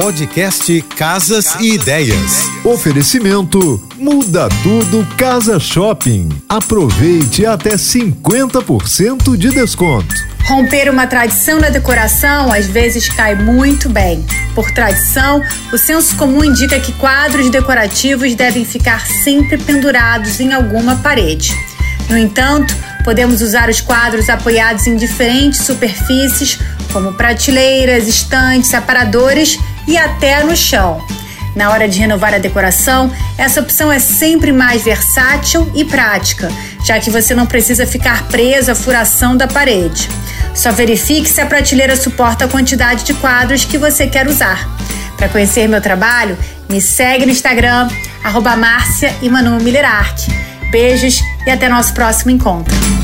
Podcast Casas e Ideias. Oferecimento Muda Tudo Casa Shopping. Aproveite até 50% de desconto. Romper uma tradição na decoração às vezes cai muito bem. Por tradição, o senso comum indica que quadros decorativos devem ficar sempre pendurados em alguma parede. No entanto, podemos usar os quadros apoiados em diferentes superfícies, como prateleiras, estantes, aparadores e até no chão. Na hora de renovar a decoração, essa opção é sempre mais versátil e prática, já que você não precisa ficar preso à furação da parede. Só verifique se a prateleira suporta a quantidade de quadros que você quer usar. Para conhecer meu trabalho, me segue no Instagram, arroba Márcia e Manu Beijos e até nosso próximo encontro.